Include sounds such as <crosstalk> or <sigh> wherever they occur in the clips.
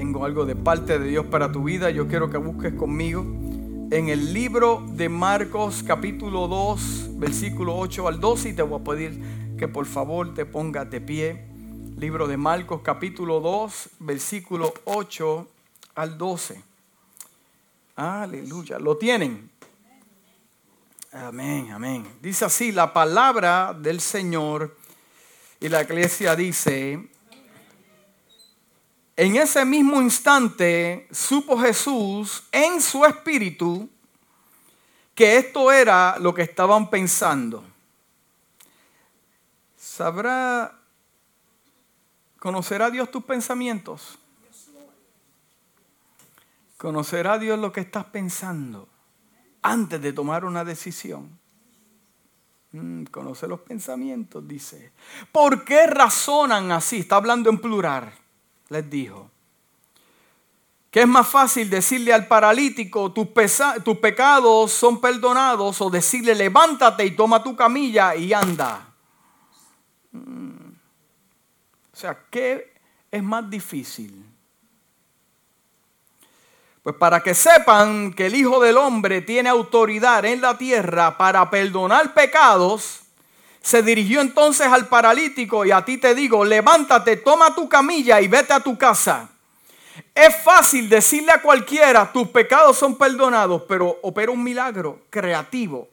Tengo algo de parte de Dios para tu vida. Yo quiero que busques conmigo en el libro de Marcos capítulo 2, versículo 8 al 12 y te voy a pedir que por favor te pongas de pie. Libro de Marcos capítulo 2, versículo 8 al 12. Aleluya. ¿Lo tienen? Amén, amén. Dice así la palabra del Señor y la iglesia dice, en ese mismo instante supo Jesús en su espíritu que esto era lo que estaban pensando. ¿Sabrá, conocerá Dios tus pensamientos? ¿Conocerá Dios lo que estás pensando antes de tomar una decisión? Mm, conoce los pensamientos, dice. ¿Por qué razonan así? Está hablando en plural, les dijo. Que es más fácil decirle al paralítico, tus, tus pecados son perdonados, o decirle, levántate y toma tu camilla y anda. Mm. O sea, ¿qué es más difícil? Pues para que sepan que el Hijo del Hombre tiene autoridad en la tierra para perdonar pecados, se dirigió entonces al paralítico y a ti te digo, levántate, toma tu camilla y vete a tu casa. Es fácil decirle a cualquiera, tus pecados son perdonados, pero opera un milagro creativo.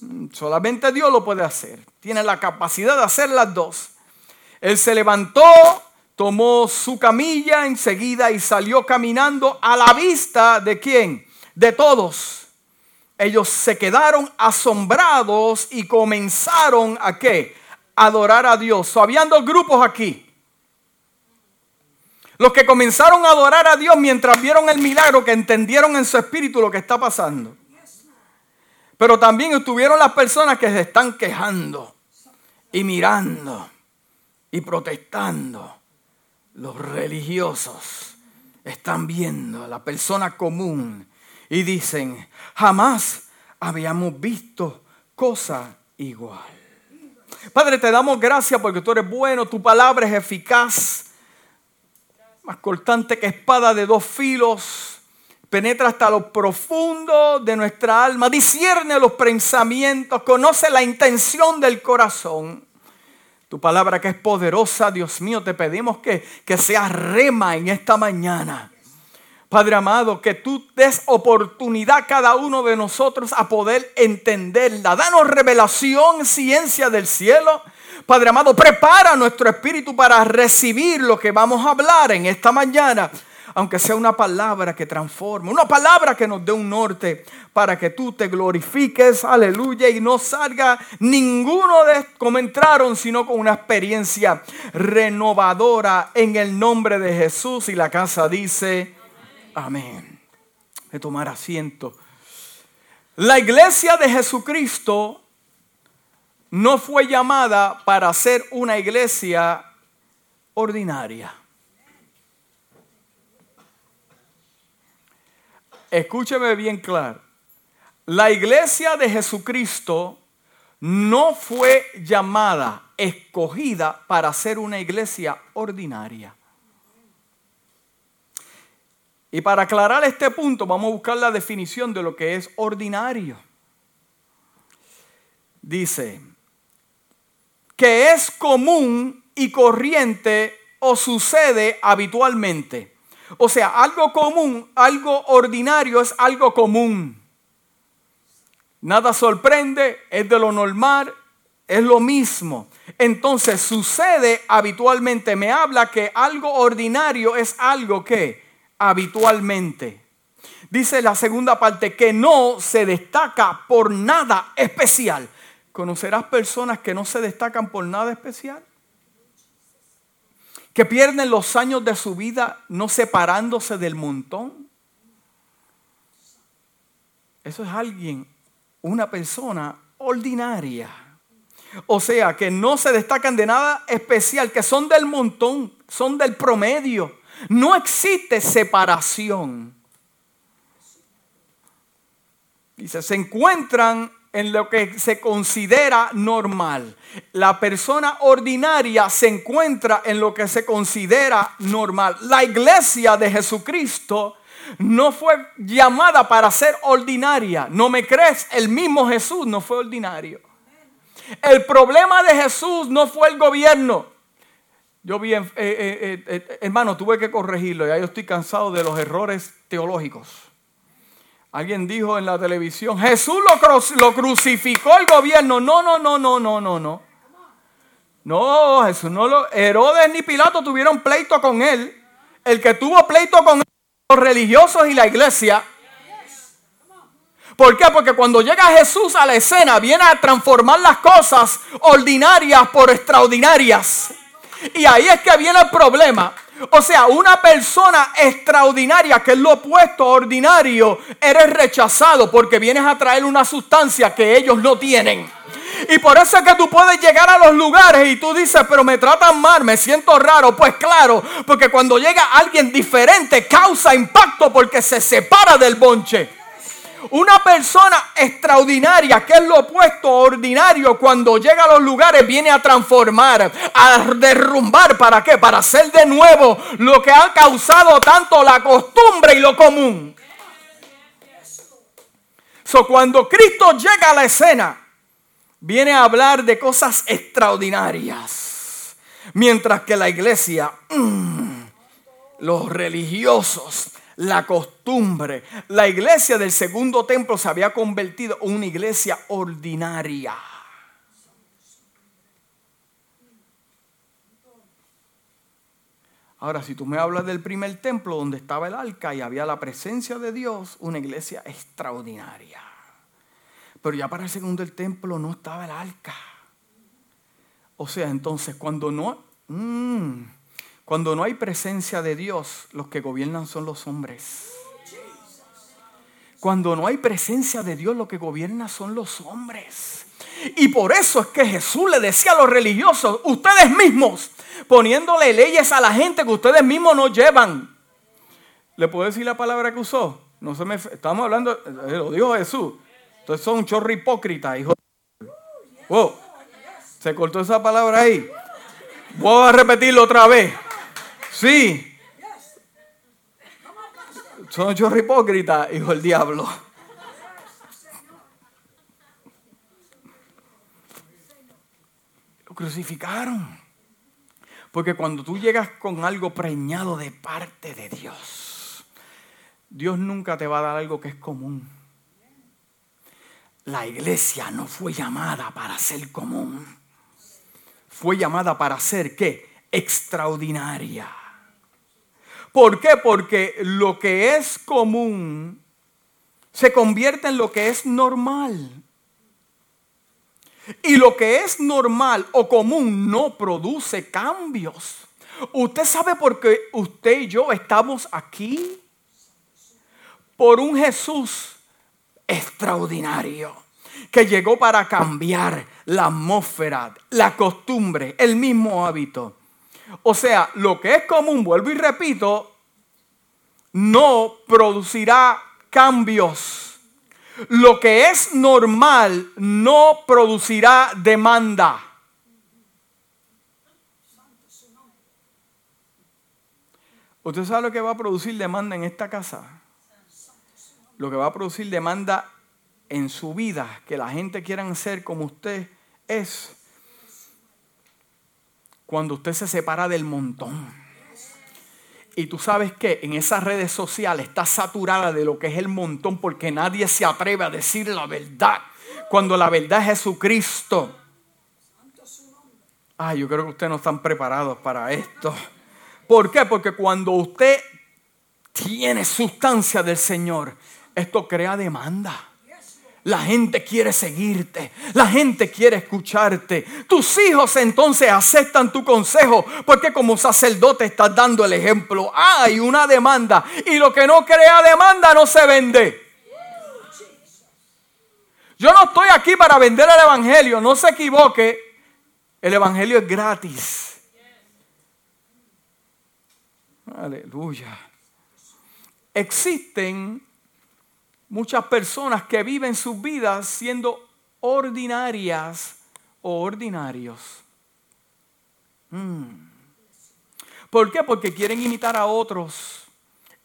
Mm, solamente Dios lo puede hacer. Tiene la capacidad de hacer las dos. Él se levantó, tomó su camilla enseguida y salió caminando a la vista de quién? De todos. Ellos se quedaron asombrados y comenzaron a qué? Adorar a Dios. habían dos grupos aquí. Los que comenzaron a adorar a Dios mientras vieron el milagro, que entendieron en su espíritu lo que está pasando. Pero también estuvieron las personas que se están quejando y mirando y protestando los religiosos están viendo a la persona común y dicen, jamás habíamos visto cosa igual. Padre, te damos gracias porque tú eres bueno, tu palabra es eficaz, más cortante que espada de dos filos, penetra hasta lo profundo de nuestra alma, discierne los pensamientos, conoce la intención del corazón. Tu palabra que es poderosa, Dios mío, te pedimos que, que sea rema en esta mañana. Padre amado, que tú des oportunidad a cada uno de nosotros a poder entenderla. Danos revelación, ciencia del cielo. Padre amado, prepara nuestro espíritu para recibir lo que vamos a hablar en esta mañana aunque sea una palabra que transforme, una palabra que nos dé un norte para que tú te glorifiques, aleluya, y no salga ninguno de como entraron, sino con una experiencia renovadora en el nombre de Jesús. Y la casa dice, amén. De tomar asiento. La iglesia de Jesucristo no fue llamada para ser una iglesia ordinaria. escúcheme bien claro, la iglesia de Jesucristo no fue llamada, escogida para ser una iglesia ordinaria. Y para aclarar este punto, vamos a buscar la definición de lo que es ordinario. Dice, que es común y corriente o sucede habitualmente. O sea, algo común, algo ordinario es algo común. Nada sorprende, es de lo normal, es lo mismo. Entonces sucede habitualmente. Me habla que algo ordinario es algo que habitualmente. Dice la segunda parte que no se destaca por nada especial. ¿Conocerás personas que no se destacan por nada especial? que pierden los años de su vida no separándose del montón. Eso es alguien, una persona ordinaria. O sea, que no se destacan de nada especial, que son del montón, son del promedio. No existe separación. Dice, se encuentran en lo que se considera normal. La persona ordinaria se encuentra en lo que se considera normal. La iglesia de Jesucristo no fue llamada para ser ordinaria. ¿No me crees? El mismo Jesús no fue ordinario. El problema de Jesús no fue el gobierno. Yo vi, eh, eh, eh, hermano, tuve que corregirlo. Ya yo estoy cansado de los errores teológicos. Alguien dijo en la televisión, Jesús lo, lo crucificó el gobierno. No, no, no, no, no, no, no. No, Jesús no lo... Herodes ni Pilato tuvieron pleito con él. El que tuvo pleito con él, los religiosos y la iglesia. ¿Por qué? Porque cuando llega Jesús a la escena, viene a transformar las cosas ordinarias por extraordinarias. Y ahí es que viene el problema. O sea, una persona extraordinaria, que es lo opuesto a ordinario, eres rechazado porque vienes a traer una sustancia que ellos no tienen. Y por eso es que tú puedes llegar a los lugares y tú dices, pero me tratan mal, me siento raro. Pues claro, porque cuando llega alguien diferente causa impacto porque se separa del bonche. Una persona extraordinaria, que es lo opuesto a ordinario, cuando llega a los lugares viene a transformar, a derrumbar. ¿Para qué? Para hacer de nuevo lo que ha causado tanto la costumbre y lo común. So, cuando Cristo llega a la escena, viene a hablar de cosas extraordinarias. Mientras que la iglesia, mm, los religiosos, la costumbre. La iglesia del segundo templo se había convertido en una iglesia ordinaria. Ahora, si tú me hablas del primer templo donde estaba el arca y había la presencia de Dios, una iglesia extraordinaria. Pero ya para el segundo templo no estaba el arca. O sea, entonces cuando no... Mmm, cuando no hay presencia de Dios, los que gobiernan son los hombres. Cuando no hay presencia de Dios, lo que gobierna son los hombres. Y por eso es que Jesús le decía a los religiosos, ustedes mismos, poniéndole leyes a la gente que ustedes mismos no llevan. ¿Le puedo decir la palabra que usó? No se me, estamos hablando, eh, lo dijo Jesús. Entonces son un chorro hipócrita, hijo. Oh, se cortó esa palabra ahí. Voy a repetirlo otra vez. Sí. Son chorro hipócritas, hijo del diablo. Lo crucificaron. Porque cuando tú llegas con algo preñado de parte de Dios, Dios nunca te va a dar algo que es común. La iglesia no fue llamada para ser común. Fue llamada para ser qué? Extraordinaria. ¿Por qué? Porque lo que es común se convierte en lo que es normal. Y lo que es normal o común no produce cambios. ¿Usted sabe por qué usted y yo estamos aquí? Por un Jesús extraordinario que llegó para cambiar la atmósfera, la costumbre, el mismo hábito. O sea, lo que es común, vuelvo y repito, no producirá cambios. Lo que es normal no producirá demanda. ¿Usted sabe lo que va a producir demanda en esta casa? Lo que va a producir demanda en su vida, que la gente quiera ser como usted, es cuando usted se separa del montón. Y tú sabes que en esas redes sociales está saturada de lo que es el montón porque nadie se atreve a decir la verdad. Cuando la verdad es Jesucristo. Ay, yo creo que ustedes no están preparados para esto. ¿Por qué? Porque cuando usted tiene sustancia del Señor, esto crea demanda. La gente quiere seguirte, la gente quiere escucharte. Tus hijos entonces aceptan tu consejo porque como sacerdote estás dando el ejemplo. Hay una demanda y lo que no crea demanda no se vende. Yo no estoy aquí para vender el Evangelio, no se equivoque. El Evangelio es gratis. Aleluya. Existen muchas personas que viven sus vidas siendo ordinarias o ordinarios. Mm. ¿Por qué? Porque quieren imitar a otros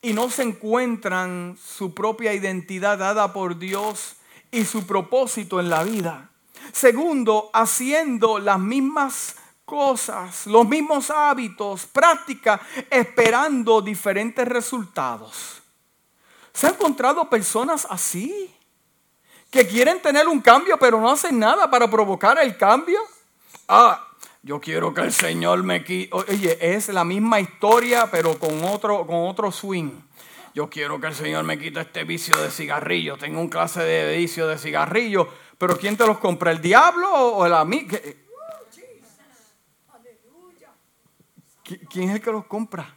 y no se encuentran su propia identidad dada por Dios y su propósito en la vida. Segundo, haciendo las mismas cosas, los mismos hábitos, prácticas, esperando diferentes resultados. ¿Se han encontrado personas así? Que quieren tener un cambio pero no hacen nada para provocar el cambio. Ah, yo quiero que el Señor me quite. Oye, es la misma historia pero con otro, con otro swing. Yo quiero que el Señor me quite este vicio de cigarrillo. Tengo un clase de vicio de cigarrillo. Pero ¿quién te los compra? ¿El diablo o el amigo? ¿Quién es el que los compra?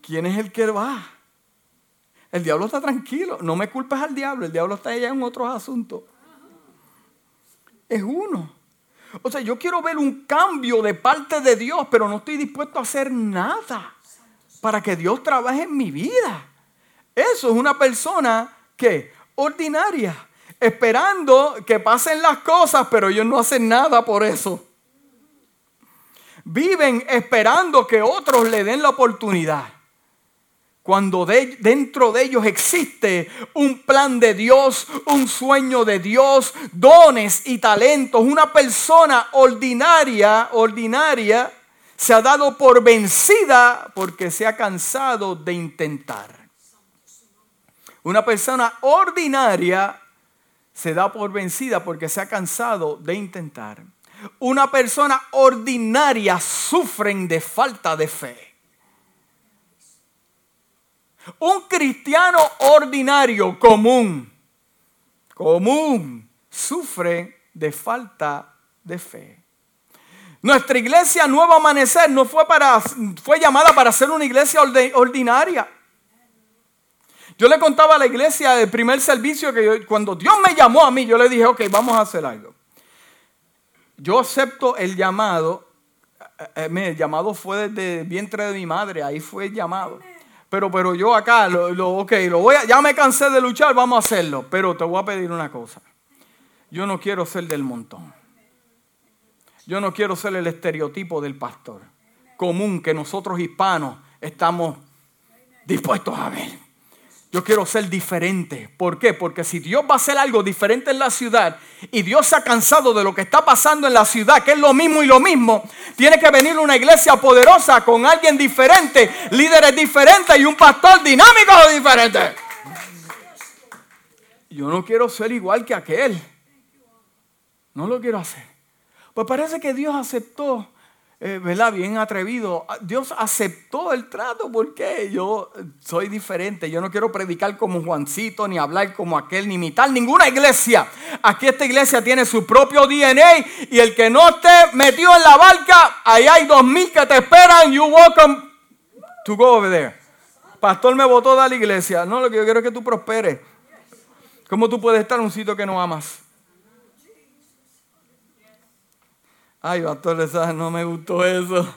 ¿Quién es el que va? El diablo está tranquilo. No me culpes al diablo. El diablo está allá en otros asuntos. Es uno. O sea, yo quiero ver un cambio de parte de Dios, pero no estoy dispuesto a hacer nada para que Dios trabaje en mi vida. Eso es una persona que ordinaria, esperando que pasen las cosas, pero ellos no hacen nada por eso. Viven esperando que otros le den la oportunidad. Cuando dentro de ellos existe un plan de Dios, un sueño de Dios, dones y talentos, una persona ordinaria, ordinaria, se ha dado por vencida porque se ha cansado de intentar. Una persona ordinaria se da por vencida porque se ha cansado de intentar una persona ordinaria sufren de falta de fe. Un cristiano ordinario común, común, sufre de falta de fe. Nuestra iglesia Nuevo Amanecer no fue, para, fue llamada para ser una iglesia ordinaria. Yo le contaba a la iglesia del primer servicio que cuando Dios me llamó a mí, yo le dije, ok, vamos a hacer algo yo acepto el llamado. Eh, eh, el llamado fue desde el vientre de mi madre, ahí fue llamado. Pero, pero yo acá, lo, lo, lo voy a, ya me cansé de luchar, vamos a hacerlo. Pero te voy a pedir una cosa. Yo no quiero ser del montón. Yo no quiero ser el estereotipo del pastor común que nosotros hispanos estamos dispuestos a ver. Yo quiero ser diferente. ¿Por qué? Porque si Dios va a hacer algo diferente en la ciudad y Dios se ha cansado de lo que está pasando en la ciudad, que es lo mismo y lo mismo, tiene que venir una iglesia poderosa con alguien diferente, líderes diferentes y un pastor dinámico diferente. Yo no quiero ser igual que aquel. No lo quiero hacer. Pues parece que Dios aceptó eh, ¿verdad? Bien atrevido. Ah, Dios aceptó el trato porque yo soy diferente. Yo no quiero predicar como Juancito, ni hablar como aquel, ni imitar ninguna iglesia. Aquí esta iglesia tiene su propio DNA y el que no esté metido en la barca, ahí hay dos mil que te esperan. You welcome to go over there. Pastor me votó de la iglesia. No, lo que yo quiero es que tú prosperes. ¿Cómo tú puedes estar en un sitio que no amas? Ay, pastor, no me gustó eso.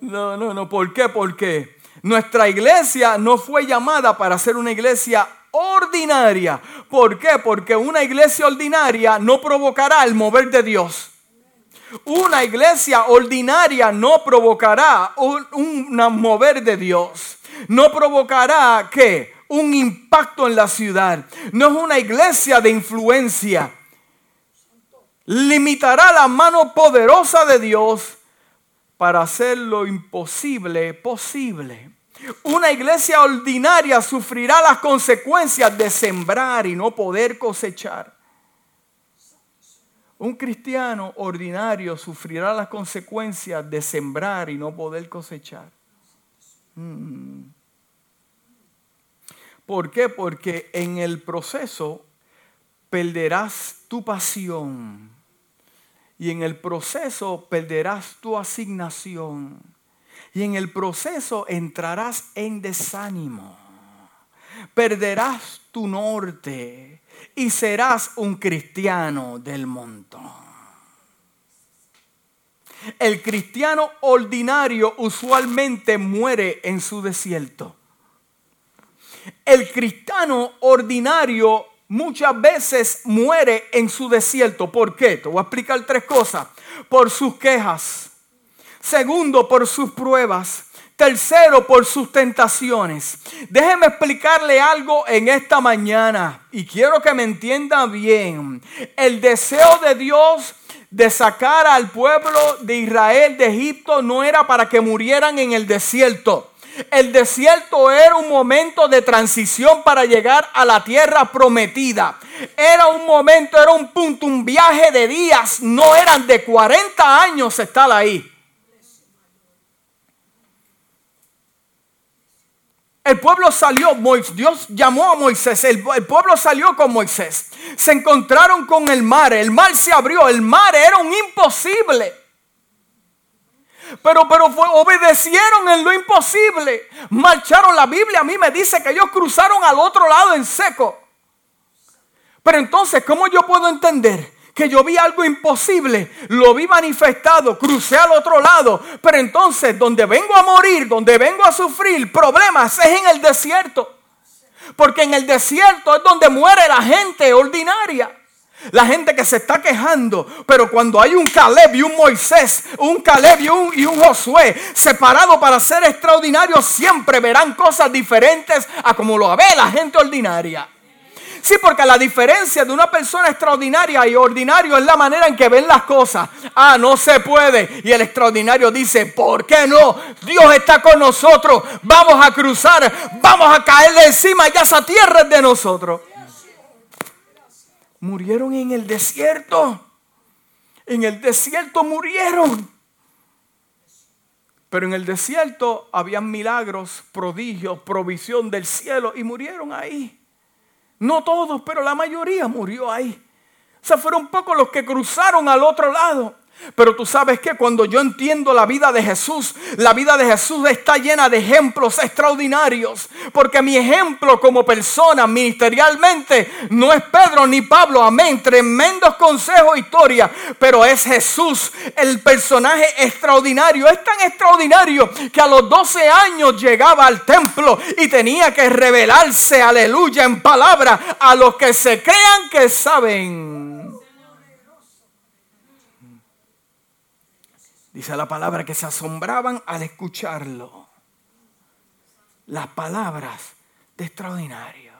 No, no, no. ¿Por qué? Porque nuestra iglesia no fue llamada para ser una iglesia ordinaria. ¿Por qué? Porque una iglesia ordinaria no provocará el mover de Dios. Una iglesia ordinaria no provocará un, mover de Dios. No provocará qué? Un impacto en la ciudad. No es una iglesia de influencia limitará la mano poderosa de Dios para hacer lo imposible posible. Una iglesia ordinaria sufrirá las consecuencias de sembrar y no poder cosechar. Un cristiano ordinario sufrirá las consecuencias de sembrar y no poder cosechar. Mm. ¿Por qué? Porque en el proceso perderás tu pasión y en el proceso perderás tu asignación. Y en el proceso entrarás en desánimo. Perderás tu norte y serás un cristiano del montón. El cristiano ordinario usualmente muere en su desierto. El cristiano ordinario muchas veces muere en su desierto. ¿Por qué? Te voy a explicar tres cosas. Por sus quejas. Segundo, por sus pruebas. Tercero, por sus tentaciones. Déjeme explicarle algo en esta mañana y quiero que me entienda bien. El deseo de Dios de sacar al pueblo de Israel de Egipto no era para que murieran en el desierto. El desierto era un momento de transición para llegar a la tierra prometida. Era un momento, era un punto, un viaje de días. No eran de 40 años estar ahí. El pueblo salió, Dios llamó a Moisés, el, pueblo salió con Moisés. Se encontraron con el mar, el mar se abrió, el mar era un imposible. Pero, pero obedecieron en lo imposible. Marcharon, la Biblia a mí me dice que ellos cruzaron al otro lado en seco. Pero entonces, ¿cómo yo puedo entender que yo vi algo imposible, lo vi manifestado, crucé al otro lado, pero entonces donde vengo a morir, donde vengo a sufrir problemas es en el desierto. Porque en el desierto es donde muere la gente ordinaria. La gente que se está quejando, pero cuando hay un Caleb y un Moisés, un Caleb y un, y un Josué separado para ser extraordinarios, siempre verán cosas diferentes a como lo ve la gente ordinaria. Sí, porque la diferencia de una persona extraordinaria y ordinario es la manera en que ven las cosas. Ah, no se puede. Y el extraordinario dice, ¿por qué no? Dios está con nosotros. Vamos a cruzar. Vamos a caerle encima. Ya esa tierra es de nosotros. Murieron en el desierto. En el desierto murieron. Pero en el desierto habían milagros, prodigios, provisión del cielo y murieron ahí. No todos, pero la mayoría murió ahí. O sea, fueron pocos los que cruzaron al otro lado. Pero tú sabes que cuando yo entiendo la vida de Jesús, la vida de Jesús está llena de ejemplos extraordinarios. Porque mi ejemplo como persona ministerialmente no es Pedro ni Pablo, amén. Tremendos consejos, historia. Pero es Jesús, el personaje extraordinario. Es tan extraordinario que a los 12 años llegaba al templo y tenía que revelarse, aleluya, en palabra a los que se crean que saben. Dice la palabra que se asombraban al escucharlo. Las palabras de extraordinario.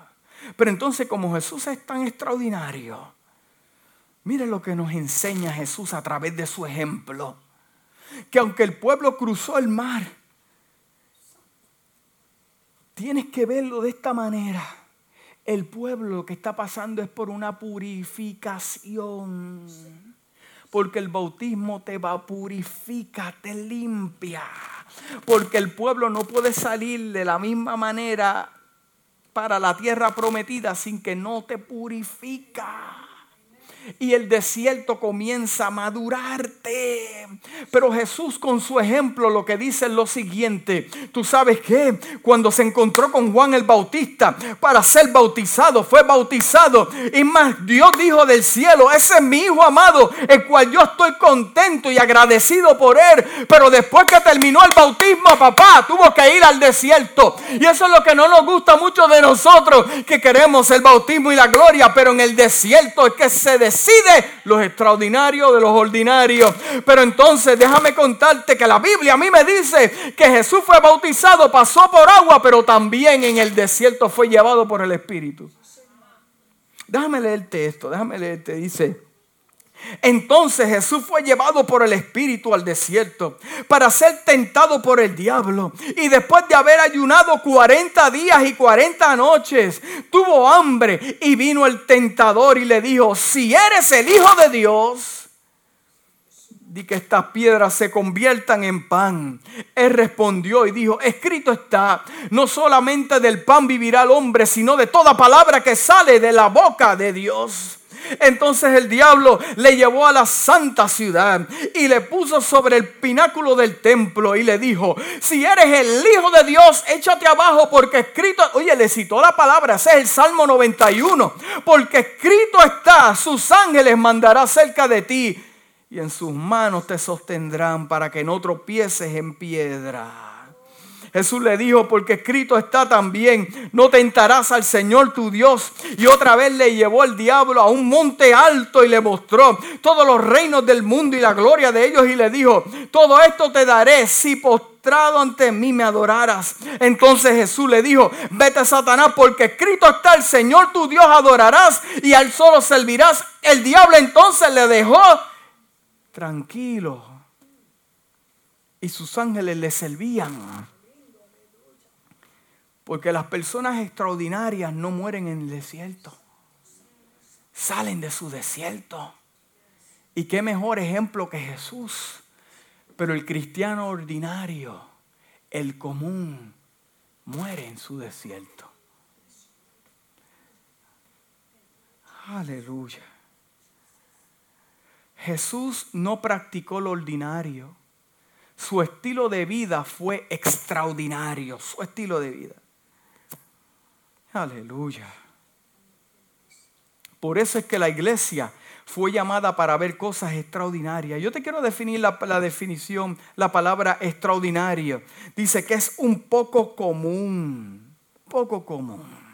Pero entonces como Jesús es tan extraordinario, mire lo que nos enseña Jesús a través de su ejemplo. Que aunque el pueblo cruzó el mar, tienes que verlo de esta manera. El pueblo que está pasando es por una purificación porque el bautismo te va, purifica, te limpia. Porque el pueblo no puede salir de la misma manera para la tierra prometida sin que no te purifica y el desierto comienza a madurarte. Pero Jesús con su ejemplo lo que dice es lo siguiente. Tú sabes que cuando se encontró con Juan el Bautista para ser bautizado, fue bautizado. Y más, Dios dijo del cielo, ese es mi hijo amado, el cual yo estoy contento y agradecido por él. Pero después que terminó el bautismo, papá tuvo que ir al desierto. Y eso es lo que no nos gusta mucho de nosotros, que queremos el bautismo y la gloria, pero en el desierto es que se decide los extraordinarios de los ordinarios. Pero entonces déjame contarte que la Biblia a mí me dice que Jesús fue bautizado, pasó por agua, pero también en el desierto fue llevado por el Espíritu. Déjame leerte esto, déjame leerte, dice. Entonces Jesús fue llevado por el Espíritu al desierto para ser tentado por el diablo. Y después de haber ayunado 40 días y 40 noches, tuvo hambre y vino el tentador y le dijo, si eres el Hijo de Dios, di que estas piedras se conviertan en pan. Él respondió y dijo, escrito está, no solamente del pan vivirá el hombre, sino de toda palabra que sale de la boca de Dios. Entonces el diablo le llevó a la santa ciudad y le puso sobre el pináculo del templo y le dijo, si eres el Hijo de Dios, échate abajo porque escrito, oye, le citó la palabra, ese es el Salmo 91, porque escrito está, sus ángeles mandará cerca de ti y en sus manos te sostendrán para que no tropieces en piedra. Jesús le dijo, porque escrito está también, no tentarás al Señor tu Dios. Y otra vez le llevó el diablo a un monte alto y le mostró todos los reinos del mundo y la gloria de ellos y le dijo, todo esto te daré si postrado ante mí me adoraras. Entonces Jesús le dijo, vete Satanás porque escrito está, el Señor tu Dios adorarás y al solo servirás. El diablo entonces le dejó tranquilo y sus ángeles le servían. Porque las personas extraordinarias no mueren en el desierto. Salen de su desierto. Y qué mejor ejemplo que Jesús. Pero el cristiano ordinario, el común, muere en su desierto. Aleluya. Jesús no practicó lo ordinario. Su estilo de vida fue extraordinario, su estilo de vida. Aleluya. Por eso es que la iglesia fue llamada para ver cosas extraordinarias. Yo te quiero definir la, definición, la palabra extraordinario. Dice que es un poco común, poco común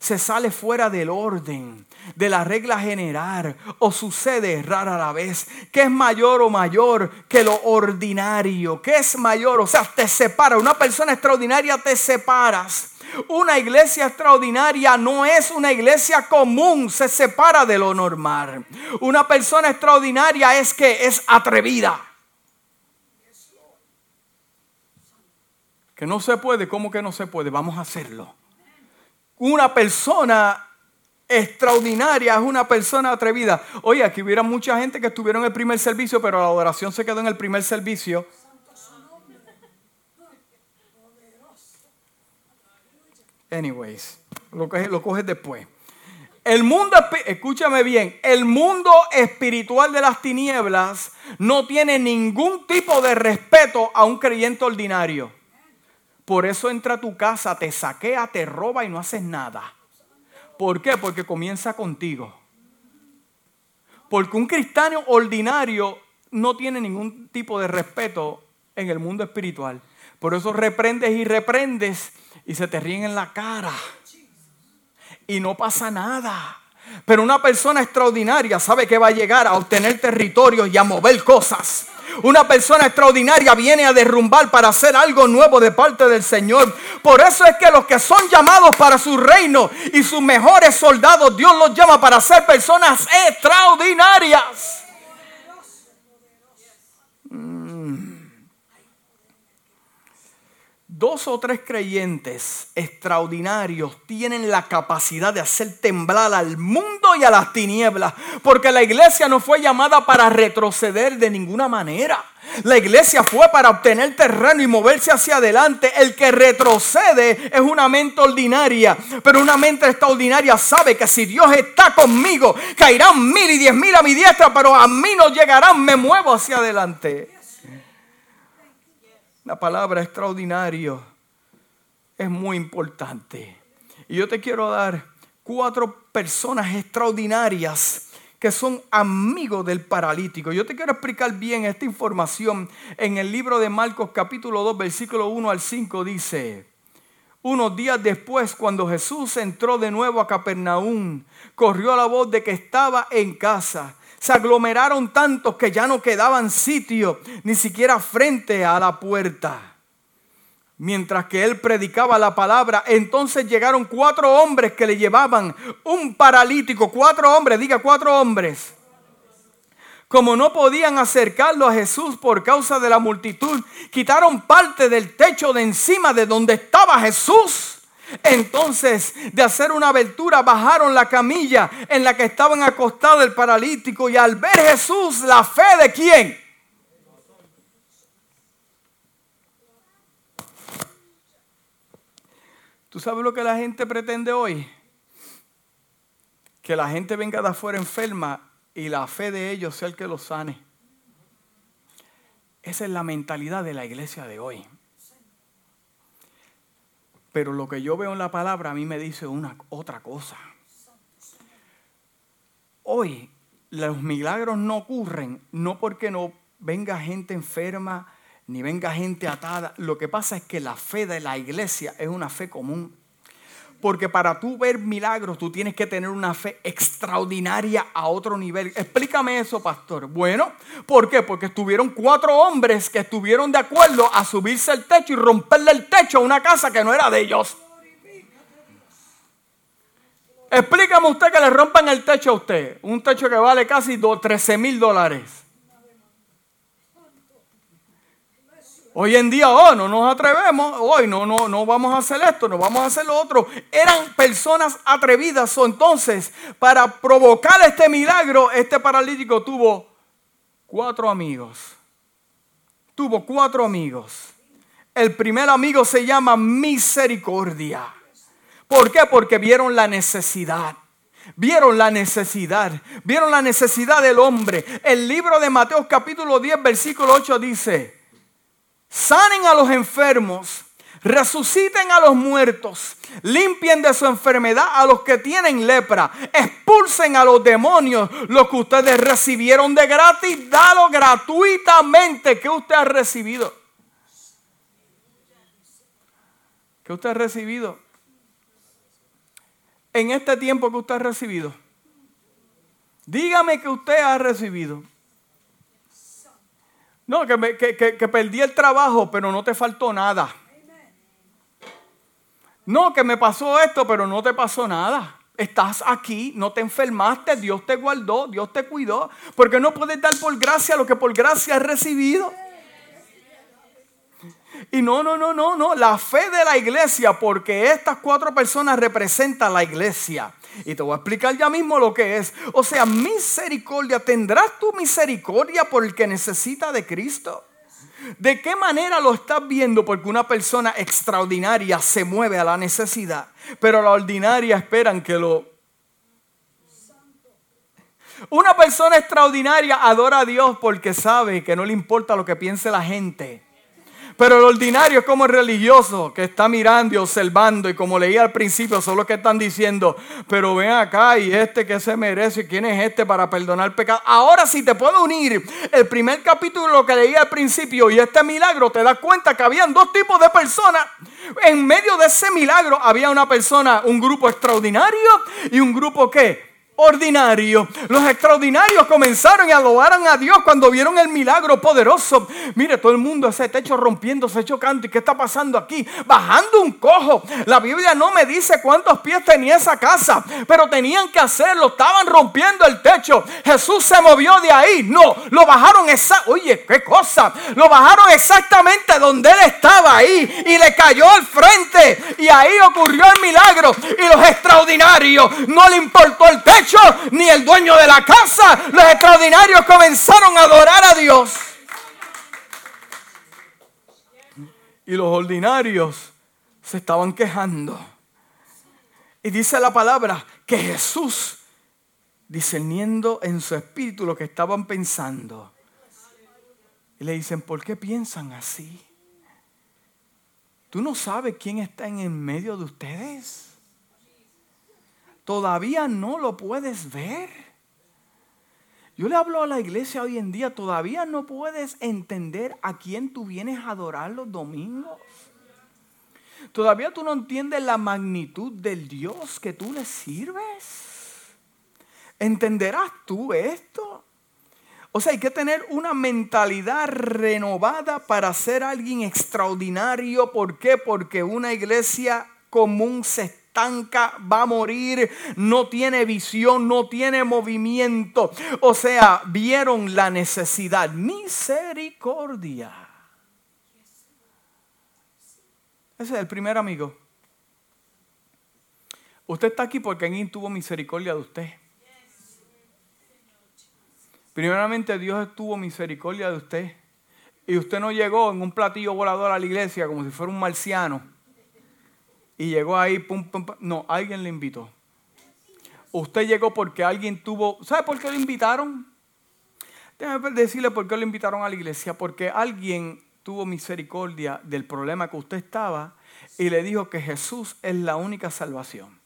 se sale fuera del orden, de la regla general, o sucede rara la vez, que es mayor o mayor que lo ordinario, que es mayor, o sea, te separa, una persona extraordinaria te separas. Una iglesia extraordinaria no es una iglesia común, se separa de lo normal. Una persona extraordinaria es que es atrevida. Que no se puede, ¿cómo que no se puede? Vamos a hacerlo una persona extraordinaria, es una persona atrevida. Oye, aquí hubiera mucha gente que estuvieron en el primer servicio, pero la adoración se quedó en el primer servicio. Anyways, lo coges, después. El mundo, escúchame bien, el mundo espiritual de las tinieblas no tiene ningún tipo de respeto a un creyente ordinario. Por eso entra a tu casa, te saquea, te roba y no haces nada. ¿Por qué? Porque comienza contigo. Porque un cristiano ordinario no tiene ningún tipo de respeto en el mundo espiritual. Por eso reprendes y reprendes y se te ríen en la cara. Y no pasa nada. Pero una persona extraordinaria sabe que va a llegar a obtener territorio y a mover cosas. Una persona extraordinaria viene a derrumbar para hacer algo nuevo de parte del Señor. Por eso es que los que son llamados para su reino y sus mejores soldados, Dios los llama para ser personas extraordinarias. Dos o tres creyentes extraordinarios tienen la capacidad de hacer temblar al mundo y a las tinieblas, porque la iglesia no fue llamada para retroceder de ninguna manera. La iglesia fue para obtener terreno y moverse hacia adelante. El que retrocede es una mente ordinaria, pero una mente extraordinaria sabe que si Dios está conmigo, caerán mil y diez mil a mi diestra, pero a mí no llegarán, me muevo hacia adelante. La palabra extraordinario es muy importante. Y yo te quiero dar cuatro personas extraordinarias que son amigos del paralítico. Yo te quiero explicar bien esta información. En el libro de Marcos capítulo 2, versículo 1 al 5 dice, unos días después, cuando Jesús entró de nuevo a Capernaum, corrió la voz de que estaba en casa se aglomeraron tantos que ya no quedaban sitio ni siquiera frente a la puerta. Mientras que él predicaba la palabra, entonces llegaron cuatro hombres que le llevaban un paralítico. Cuatro hombres, diga cuatro hombres. Como no podían acercarlo a Jesús por causa de la multitud, quitaron parte del techo de encima de donde estaba Jesús entonces, de hacer una abertura, bajaron la camilla en la que estaban acostados el paralítico y al ver Jesús, la fe de quién? ¿Tú sabes lo que la gente pretende hoy? Que la gente venga de afuera enferma y la fe de ellos sea el que los sane. Esa es la mentalidad de la iglesia de hoy. Pero lo que yo veo en la palabra a mí me dice una otra cosa. Hoy los milagros no ocurren no porque no venga gente enferma, ni venga gente atada. Lo que pasa es que la fe de la iglesia es una fe común. Porque para tú ver milagros, tú tienes que tener una fe extraordinaria a otro nivel. Explícame eso, pastor. Bueno, ¿por qué? Porque estuvieron cuatro hombres que estuvieron de acuerdo a subirse al techo y romperle el techo a una casa que no era de ellos. Explícame usted que le rompan el techo a usted. Un techo que vale casi 13 mil dólares. Hoy en día, oh, no nos atrevemos, hoy no, no, no vamos a hacer esto, no vamos a hacer lo otro. Eran personas atrevidas. Entonces, para provocar este milagro, este paralítico tuvo cuatro amigos. Tuvo cuatro amigos. El primer amigo se llama misericordia. ¿Por qué? Porque vieron la necesidad. Vieron la necesidad, vieron la necesidad del hombre. El libro de Mateo capítulo 10, versículo 8 dice, sanen a los enfermos, resuciten a los muertos, limpien de su enfermedad a los que tienen lepra, expulsen a los demonios, lo que ustedes recibieron de gratis, dalo gratuitamente. ¿Qué usted ha recibido? ¿Qué usted ha recibido? En este tiempo que usted ha recibido. Dígame que usted ha recibido. No, que, perdí el trabajo, pero no te faltó nada. No, que me pasó esto, pero no te pasó nada. Estás aquí, no te enfermaste, Dios te guardó, Dios te cuidó. Porque no puedes dar por gracia lo que por gracia has recibido. Y no, no, no, no, no. La fe de la iglesia, porque estas cuatro personas representan la iglesia. Y te voy a explicar ya mismo lo que es. O sea, misericordia. ¿Tendrás tu misericordia por el que necesita de Cristo? ¿De qué manera lo estás viendo? Porque una persona extraordinaria se mueve a la necesidad, pero la ordinaria esperan que lo... Una persona extraordinaria adora a Dios porque sabe que no le importa lo que piense la gente. Pero el ordinario es como el religioso que está mirando y observando y como leía al principio, solo que están diciendo, pero ven acá y este que se merece, ¿quién es este para perdonar pecado? Ahora si te puedo unir el primer capítulo que leía al principio y este milagro, te das cuenta que habían dos tipos de personas. En medio de ese milagro había una persona, un grupo extraordinario y un grupo que ordinario. Los extraordinarios comenzaron y adoraron a Dios cuando vieron el milagro poderoso. Mire, todo el mundo ese techo rompiéndose, chocando. ¿Y qué está pasando aquí? Bajando un cojo. La Biblia no me dice cuántos pies tenía esa casa, pero tenían que hacerlo. Estaban rompiendo el techo. Jesús se movió de ahí. No, lo bajaron esa. Oye, qué cosa. Lo bajaron exactamente donde él estaba ahí y le cayó al frente. Y ahí ocurrió el milagro. Y los extraordinarios no le importó el techo ni el dueño de la casa. Los extraordinarios comenzaron a adorar a Dios. Y los ordinarios se estaban quejando. Y dice la palabra que Jesús, discerniendo en su espíritu lo que estaban pensando, y le dicen, ¿por qué piensan así? ¿Tú no sabes quién está en el medio de ustedes? Todavía no lo puedes ver. Yo le hablo a la iglesia hoy en día, todavía no puedes entender a quién tú vienes a adorar los domingos. Todavía tú no entiendes la magnitud del Dios que tú le sirves. ¿Entenderás tú esto? O sea, hay que tener una mentalidad renovada para ser alguien extraordinario. ¿Por qué? Porque una iglesia común se estanca, va a morir, no tiene visión, no tiene movimiento. O sea, vieron la necesidad. Misericordia. Ese es el primer amigo. Usted está aquí porque alguien tuvo misericordia de usted. Primeramente Dios tuvo misericordia de usted. Y usted no llegó en un platillo volador a la iglesia como si fuera un marciano y llegó ahí, pum, pum, pum. No, alguien le invitó. Usted llegó porque alguien tuvo. ¿Sabe por qué lo invitaron? Déjame decirle por qué lo invitaron a la iglesia. Porque alguien tuvo misericordia del problema que usted estaba y le dijo que Jesús es la única salvación.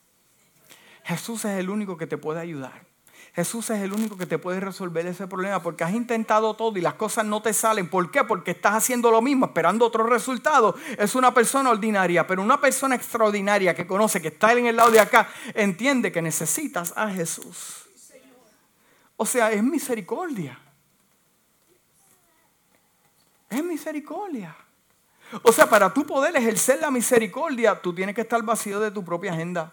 Jesús es el único que te puede ayudar. Jesús es el único que te puede resolver ese problema porque has intentado todo y las cosas no te salen. ¿Por qué? Porque estás haciendo lo mismo, esperando otro resultado. Es una persona ordinaria, pero una persona extraordinaria que conoce, que está en el lado de acá, entiende que necesitas a Jesús. O sea, es misericordia. Es misericordia. O sea, para tú poder ejercer la misericordia, tú tienes que estar vacío de tu propia agenda.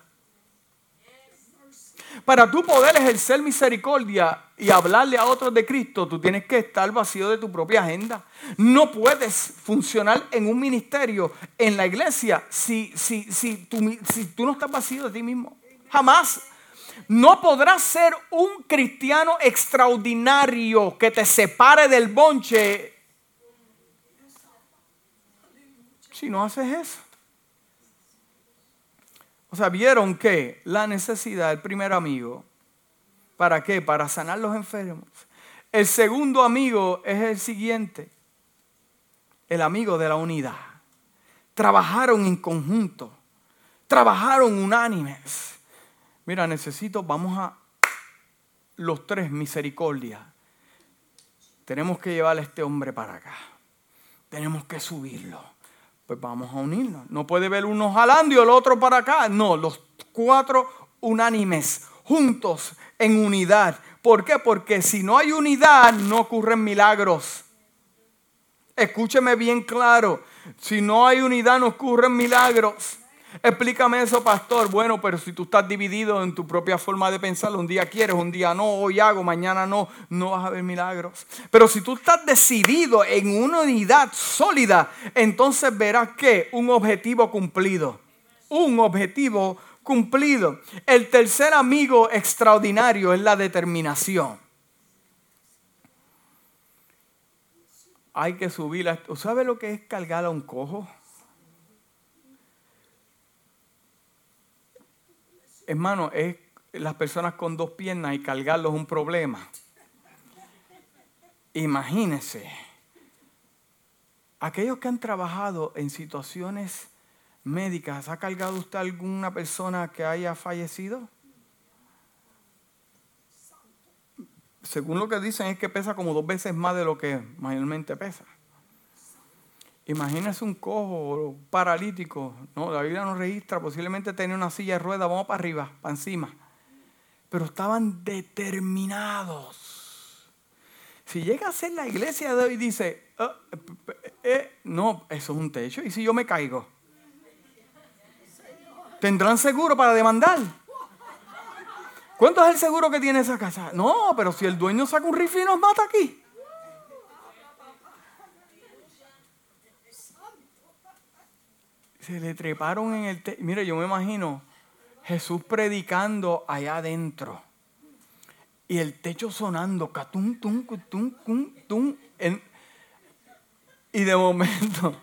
Para tú poder ejercer misericordia y hablarle a otros de Cristo, tú tienes que estar vacío de tu propia agenda. No puedes funcionar en un ministerio, en la iglesia, si, si, si, tú, si tú no estás vacío de ti mismo. Jamás. No podrás ser un cristiano extraordinario que te separe del bonche si no haces eso. O sea, vieron que la necesidad del primer amigo, ¿para qué? Para sanar los enfermos. El segundo amigo es el siguiente, el amigo de la unidad. Trabajaron en conjunto, trabajaron unánimes. Mira, necesito, vamos a los tres, misericordia. Tenemos que llevar a este hombre para acá. Tenemos que subirlo pues vamos a unirnos. No puede ver uno jalando y el otro para acá. No, los cuatro unánimes, juntos, en unidad. ¿Por qué? Porque si no hay unidad, no ocurren milagros. Escúcheme bien claro. Si no hay unidad, no ocurren milagros. Explícame eso, pastor. Bueno, pero si tú estás dividido en tu propia forma de pensar, un día quieres, un día no, hoy hago, mañana no, no vas a ver milagros. Pero si tú estás decidido en una unidad sólida, entonces verás que un objetivo cumplido. Un objetivo cumplido. El tercer amigo extraordinario es la determinación. Hay que subir. ¿Sabe lo que es cargar a un cojo? Hermano, es las personas con dos piernas y cargarlos un problema. Imagínense, aquellos que han trabajado en situaciones médicas, ¿ha cargado usted alguna persona que haya fallecido? Según lo que dicen es que pesa como dos veces más de lo que mayormente pesa. Imagínese un cojo paralítico, ¿no? La Biblia nos registra, posiblemente tenía una silla de ruedas, vamos para arriba, para encima. Pero estaban determinados. Si llega a ser la iglesia de hoy y dice, ah, eh, eh, no, eso es un techo, ¿y si yo me caigo? ¿Tendrán seguro para demandar? ¿Cuánto es el seguro que tiene esa casa? No, pero si el dueño saca un rifle y nos mata aquí. Se le treparon en el. Mire, yo me imagino Jesús predicando allá adentro. Y el techo sonando, catum, tum, tum, tum, tum. y de momento,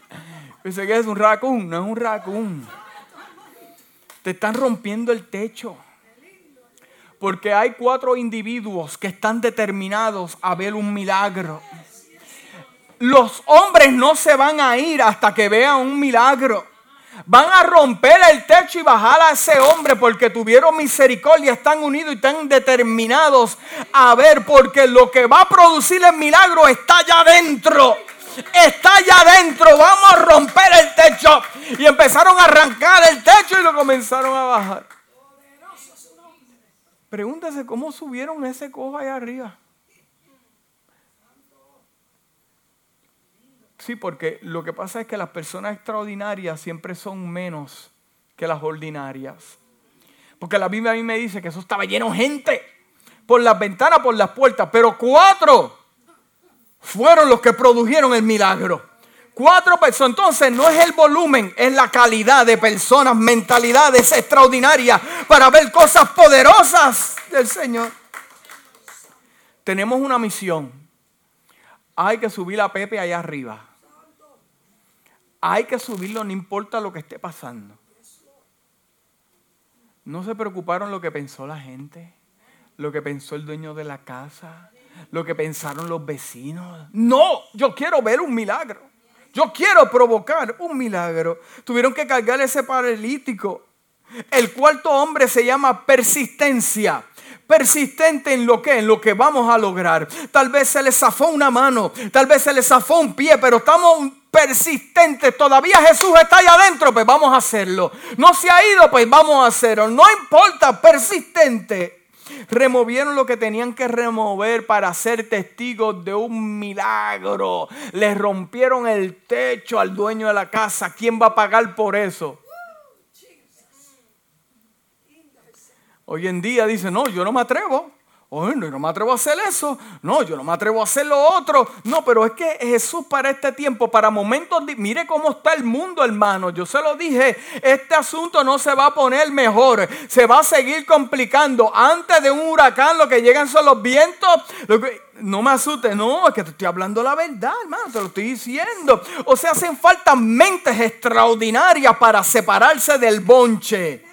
<laughs> pensé que es un raccoon, no es un raccoon. Te están rompiendo el techo. Porque hay cuatro individuos que están determinados a ver un milagro. Los hombres no se van a ir hasta que vean un milagro. Van a romper el techo y bajar a ese hombre porque tuvieron misericordia, están unidos y están determinados a ver porque lo que va a producir el milagro está allá adentro. Está allá adentro, vamos a romper el techo. Y empezaron a arrancar el techo y lo comenzaron a bajar. Pregúntese cómo subieron ese cojo allá arriba. Sí, porque lo que pasa es que las personas extraordinarias siempre son menos que las ordinarias. Porque la Biblia a mí me dice que eso estaba lleno de gente. Por las ventanas, por las puertas. Pero cuatro fueron los que produjeron el milagro. Cuatro personas. Entonces no es el volumen, es la calidad de personas, mentalidades extraordinarias para ver cosas poderosas del Señor. Tenemos una misión. Hay que subir a Pepe allá arriba. Hay que subirlo, no importa lo que esté pasando. No se preocuparon lo que pensó la gente, lo que pensó el dueño de la casa, lo que pensaron los vecinos. No, yo quiero ver un milagro. Yo quiero provocar un milagro. Tuvieron que cargar ese paralítico. El cuarto hombre se llama persistencia. Persistente en lo que, en lo que vamos a lograr. Tal vez se le zafó una mano, tal vez se le zafó un pie, pero estamos persistentes. Todavía Jesús está ahí adentro, pues vamos a hacerlo. No se ha ido, pues vamos a hacerlo. No importa, persistente. Removieron lo que tenían que remover para ser testigos de un milagro. Les rompieron el techo al dueño de la casa. ¿Quién va a pagar por eso? Hoy en día dice, no, yo no me atrevo. Oh, no, no me atrevo a hacer eso. No, yo no me atrevo a hacer lo otro. No, pero es que Jesús para este tiempo, para momentos, mire cómo está el mundo, hermano. Yo se lo dije, este asunto no se va a poner mejor. Se va a seguir complicando. Antes de un huracán lo que llegan son los vientos. no me asustes, no, es que te estoy hablando la verdad, hermano, te lo estoy diciendo. O sea, hacen falta mentes extraordinarias para separarse del bonche.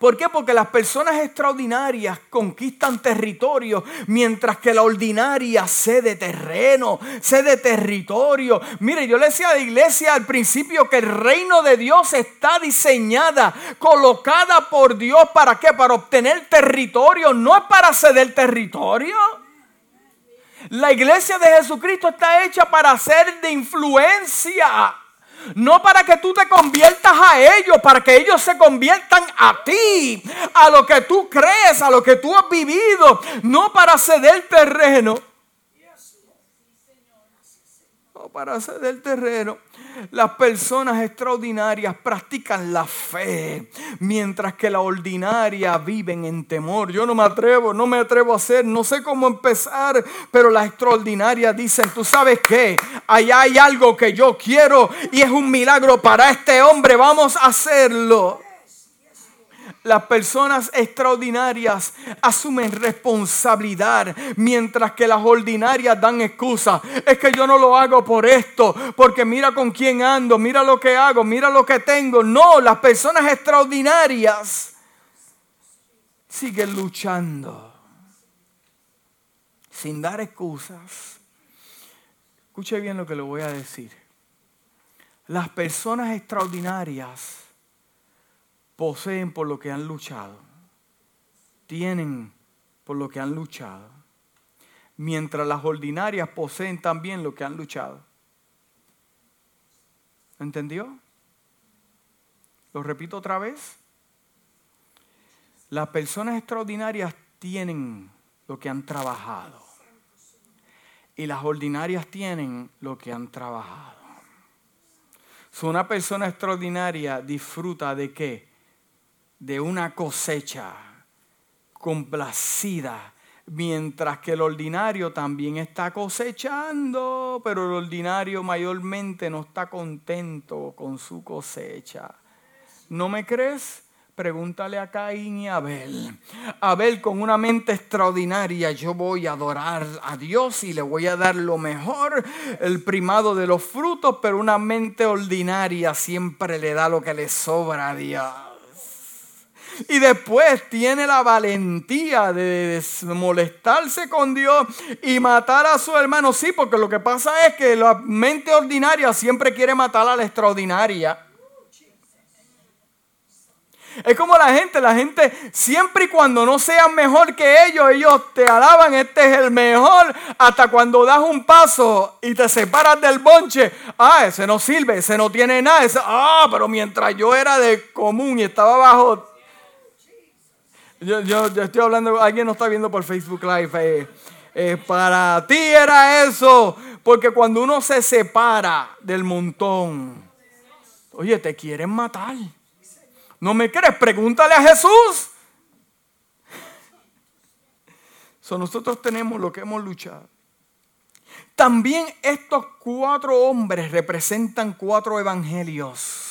¿Por qué? Porque las personas extraordinarias conquistan territorio, mientras que la ordinaria cede terreno, cede territorio. Mire, yo le decía a la iglesia al principio que el reino de Dios está diseñada, colocada por Dios. ¿Para qué? Para obtener territorio, no es para ceder territorio. La iglesia de Jesucristo está hecha para ser de influencia. No para que tú te conviertas a ellos, para que ellos se conviertan a ti, a lo que tú crees, a lo que tú has vivido. No para ceder terreno. Para ceder terreno. Las personas extraordinarias practican la fe, mientras que la ordinaria viven en temor. Yo no me atrevo, no me atrevo a hacer, no sé cómo empezar, pero las extraordinarias dicen, tú sabes qué, allá hay algo que yo quiero y es un milagro para este hombre, vamos a hacerlo. Las personas extraordinarias asumen responsabilidad, mientras que las ordinarias dan excusa. Es que yo no lo hago por esto, porque mira con quién ando, mira lo que hago, mira lo que tengo. No, las personas extraordinarias siguen luchando sin dar excusas. Escuche bien lo que le voy a decir. Las personas extraordinarias poseen por lo que han luchado, tienen por lo que han luchado, mientras las ordinarias poseen también lo que han luchado. ¿Entendió? Lo repito otra vez. Las personas extraordinarias tienen lo que han trabajado. Y las ordinarias tienen lo que han trabajado. Si una persona extraordinaria disfruta de qué? De una cosecha complacida, mientras que el ordinario también está cosechando, pero el ordinario mayormente no está contento con su cosecha. ¿No me crees? Pregúntale a Caín y a Abel. Abel con una mente extraordinaria, yo voy a adorar a Dios y le voy a dar lo mejor, el primado de los frutos, pero una mente ordinaria siempre le da lo que le sobra a Dios y después tiene la valentía de molestarse con Dios y matar a su hermano. Sí, porque lo que pasa es que la mente ordinaria siempre quiere matar a la extraordinaria. Es como la gente, la gente siempre y cuando no sean mejor que ellos, ellos te alaban, este es el mejor, hasta cuando das un paso y te separas del bonche, ah, ese no sirve, ese no tiene nada, ah, pero mientras yo era de común y estaba bajo yo, yo, estoy hablando, alguien no está viendo por Facebook Live. Eh, eh, para ti era eso, porque cuando uno se separa del montón, oye, te quieren matar. ¿No me crees? Pregúntale a Jesús. <laughs> So, nosotros tenemos lo que hemos luchado. También estos cuatro hombres representan cuatro evangelios.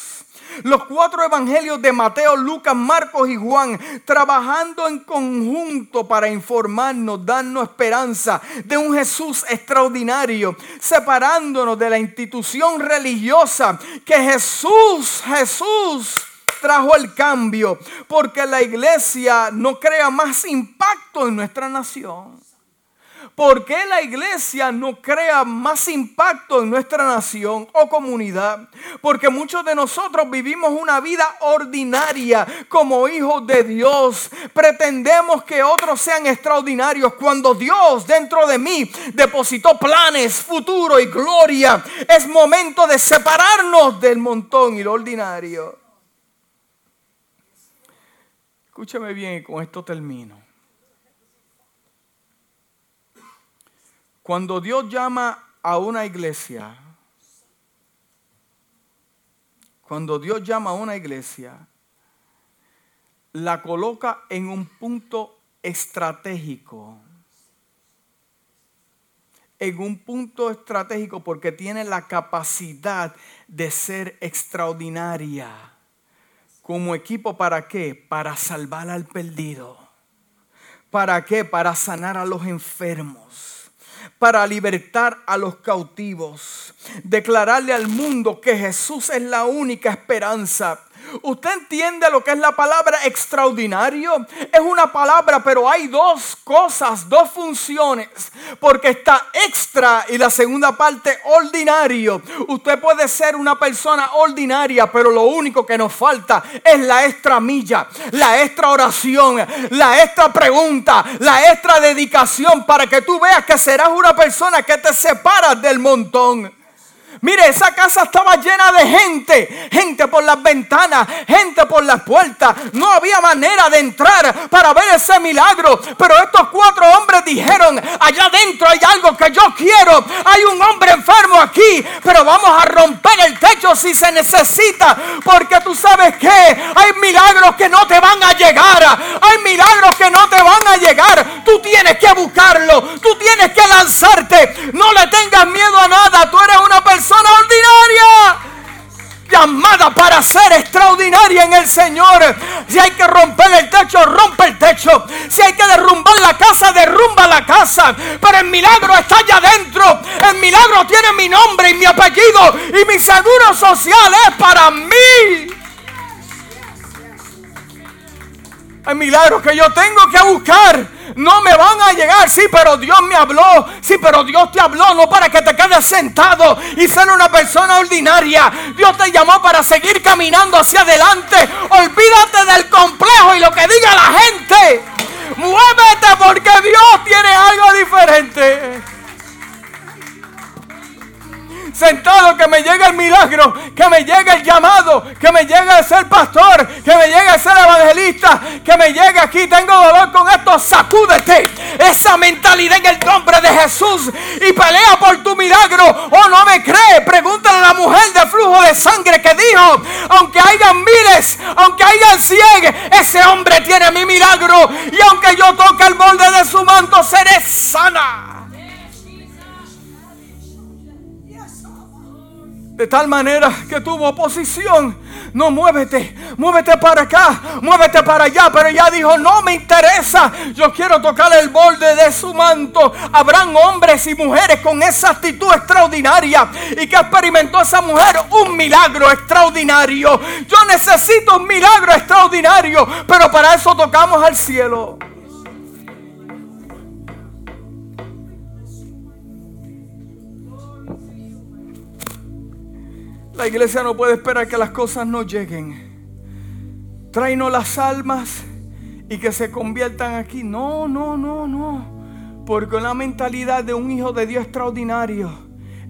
Los cuatro evangelios de Mateo, Lucas, Marcos y Juan, trabajando en conjunto para informarnos, darnos esperanza de un Jesús extraordinario, separándonos de la institución religiosa que Jesús, Jesús trajo el cambio, porque la iglesia no crea más impacto en nuestra nación. ¿Por qué la iglesia no crea más impacto en nuestra nación o comunidad? Porque muchos de nosotros vivimos una vida ordinaria como hijos de Dios. Pretendemos que otros sean extraordinarios cuando Dios dentro de mí depositó planes, futuro y gloria. Es momento de separarnos del montón y lo ordinario. Escúchame bien y con esto termino. Cuando Dios llama a una iglesia, cuando Dios llama a una iglesia, la coloca en un punto estratégico. En un punto estratégico porque tiene la capacidad de ser extraordinaria. Como equipo, ¿para qué? Para salvar al perdido. ¿Para qué? Para sanar a los enfermos para libertar a los cautivos, declararle al mundo que Jesús es la única esperanza ¿Usted entiende lo que es la palabra extraordinario? Es una palabra, pero hay dos cosas, dos funciones. Porque está extra y la segunda parte ordinario. Usted puede ser una persona ordinaria, pero lo único que nos falta es la extra milla, la extra oración, la extra pregunta, la extra dedicación para que tú veas que serás una persona que te separa del montón. Mire, esa casa estaba llena de gente, gente por las ventanas, gente por las puertas. No había manera de entrar para ver ese milagro. Pero estos cuatro hombres dijeron, allá adentro hay algo que yo quiero. Hay un hombre enfermo aquí, pero vamos a romper el techo si se necesita. Porque tú sabes que hay milagros que no te van a llegar. Hay milagros que no te van a llegar. Tú tienes que buscarlo. Tú tienes que lanzarte. No le tengas miedo a nada. Tú eres una persona persona ordinaria llamada para ser extraordinaria en el Señor. Si hay que romper el techo, rompe el techo. Si hay que derrumbar la casa, derrumba la casa. Pero el milagro está allá adentro. El milagro tiene mi nombre y mi apellido y mi seguro social es para mí. Milagros que yo tengo que buscar no me van a llegar. Sí, pero Dios me habló. Sí, pero Dios te habló no para que te quedes sentado y ser una persona ordinaria. Dios te llamó para seguir caminando hacia adelante. Olvídate del complejo y lo que diga la gente. Muévete porque Dios tiene algo diferente sentado, que me llegue el milagro, que me llegue el llamado, que me llegue a ser pastor, que me llegue a ser evangelista, que me llegue aquí, tengo dolor con esto, sacúdete esa mentalidad en el nombre de Jesús y pelea por tu milagro. O oh, no me cree, pregúntale a la mujer de flujo de sangre que dijo, aunque hayan miles, aunque hayan cien, ese hombre tiene mi milagro y aunque yo toque el borde de su manto, seré sana. De tal manera que tuvo oposición. No muévete, muévete para acá, muévete para allá. Pero ella dijo, no me interesa. Yo quiero tocar el borde de su manto. Habrán hombres y mujeres con esa actitud extraordinaria. Y que experimentó esa mujer un milagro extraordinario. Yo necesito un milagro extraordinario. Pero para eso tocamos al cielo. La iglesia no puede esperar que las cosas no lleguen. Tráenos las almas y que se conviertan aquí. No, no, no, no. Porque la mentalidad de un hijo de Dios extraordinario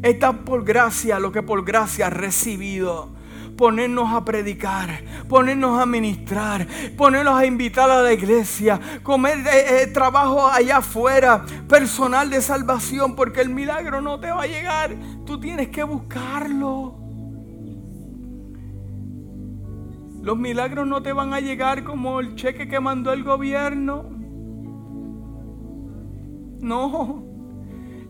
está por gracia, lo que por gracia ha recibido ponernos a predicar, ponernos a ministrar, ponernos a invitar a la iglesia, comer eh, eh, trabajo allá afuera, personal de salvación, porque el milagro no te va a llegar, tú tienes que buscarlo. Los milagros no te van a llegar como el cheque que mandó el gobierno. No.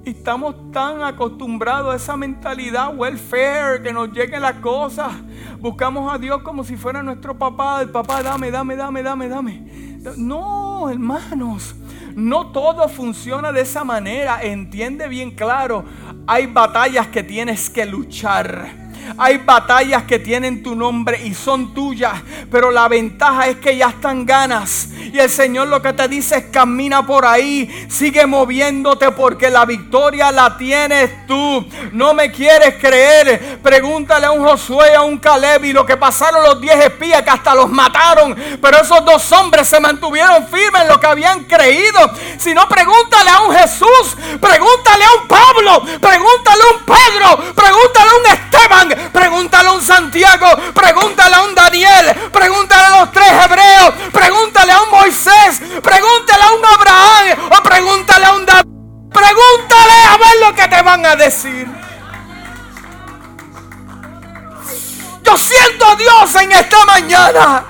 Estamos tan acostumbrados a esa mentalidad welfare, que nos lleguen las cosas. Buscamos a Dios como si fuera nuestro papá. El papá, dame, dame, dame, dame, dame. No, hermanos. No todo funciona de esa manera. Entiende bien claro. Hay batallas que tienes que luchar Hay batallas que tienen tu nombre y son tuyas, pero la ventaja es que ya están ganas. Y el Señor lo que te dice es camina por ahí, sigue moviéndote porque la victoria la tienes tú. No me quieres creer. Pregúntale a un Josué, a un Caleb y lo que pasaron los diez espías que hasta los mataron. Pero esos dos hombres se mantuvieron firmes en lo que habían creído. Si no, pregúntale a un Jesús, pregúntale a un Pablo, pregúntale a un Pedro, pregúntale a un Esteban, pregúntale a un Santiago, pregúntale a un Daniel, pregúntale a los tres hebreos, pregúntale a un Moisés, pregúntale a un Abraham o pregúntale a un David. Pregúntale a ver lo que te van a decir. Yo siento a Dios en esta mañana.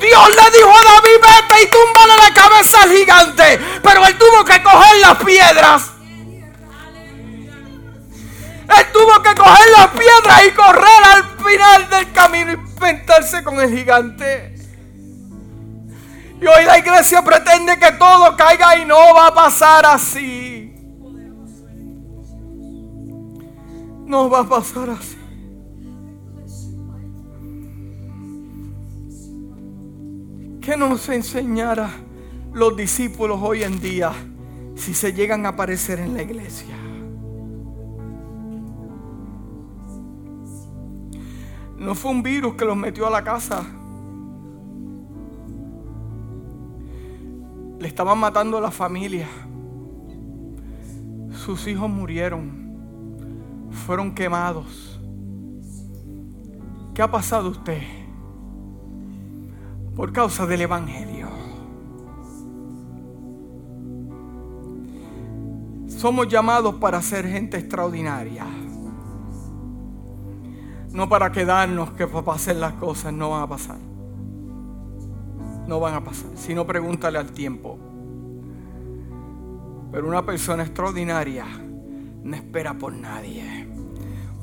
Dios le dijo a David, vete y túmbale la cabeza al gigante. Pero él tuvo que coger las piedras. Él tuvo que coger las piedras y correr al final del camino y enfrentarse con el gigante. Y hoy la iglesia pretende que todo caiga y no va a pasar así. No va a pasar así. ¿Qué nos enseñara los discípulos hoy en día si se llegan a aparecer en la iglesia? No fue un virus que los metió a la casa. Le estaban matando a la familia. Sus hijos murieron. Fueron quemados. ¿Qué ha pasado usted? Por causa del Evangelio. Somos llamados para ser gente extraordinaria. No para quedarnos que para hacer las cosas no van a pasar. No van a pasar. Si no, pregúntale al tiempo. Pero una persona extraordinaria no espera por nadie.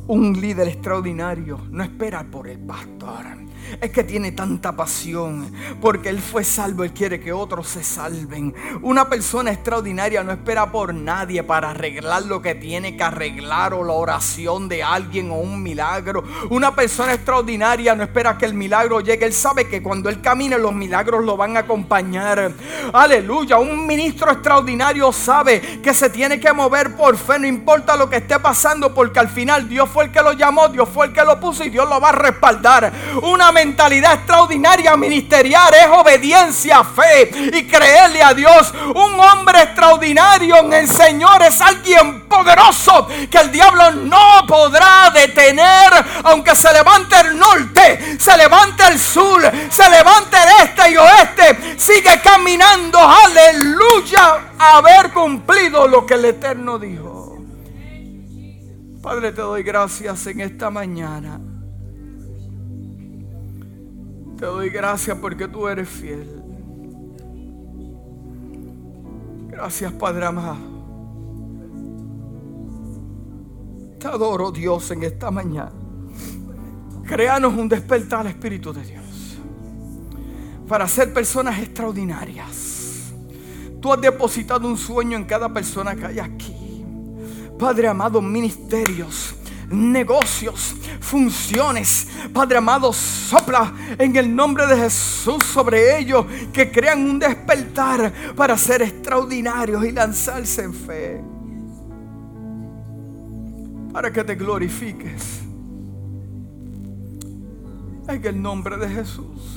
Un líder extraordinario no espera por el pastor es que tiene tanta pasión. Porque Él fue salvo, Él quiere que otros se salven. Una persona extraordinaria no espera por nadie para arreglar lo que tiene que arreglar o la oración de alguien o un milagro. Una persona extraordinaria no espera que el milagro llegue. Él sabe que cuando Él camine los milagros lo van a acompañar. Aleluya. Un ministro extraordinario sabe que se tiene que mover por fe. No importa lo que esté pasando porque al final Dios fue el que lo llamó, Dios fue el que lo puso y Dios lo va a respaldar. Una mentalidad extraordinaria ministerial es obediencia, fe y creerle a Dios. Un hombre extraordinario en el Señor es alguien poderoso que el diablo no podrá detener, aunque se levante el norte, se levante el sur, se levante el este y oeste, sigue caminando, aleluya, haber cumplido lo que el Eterno dijo. Padre, te doy gracias en esta mañana. Te doy gracias porque tú eres fiel. Gracias Padre amado. Te adoro Dios en esta mañana. Créanos un despertar al Espíritu de Dios. Para ser personas extraordinarias. Tú has depositado un sueño en cada persona que hay aquí. Padre amado, ministerios negocios, funciones. Padre amado, sopla en el nombre de Jesús sobre ellos que crean un despertar para ser extraordinarios y lanzarse en fe. Para que te glorifiques. En el nombre de Jesús.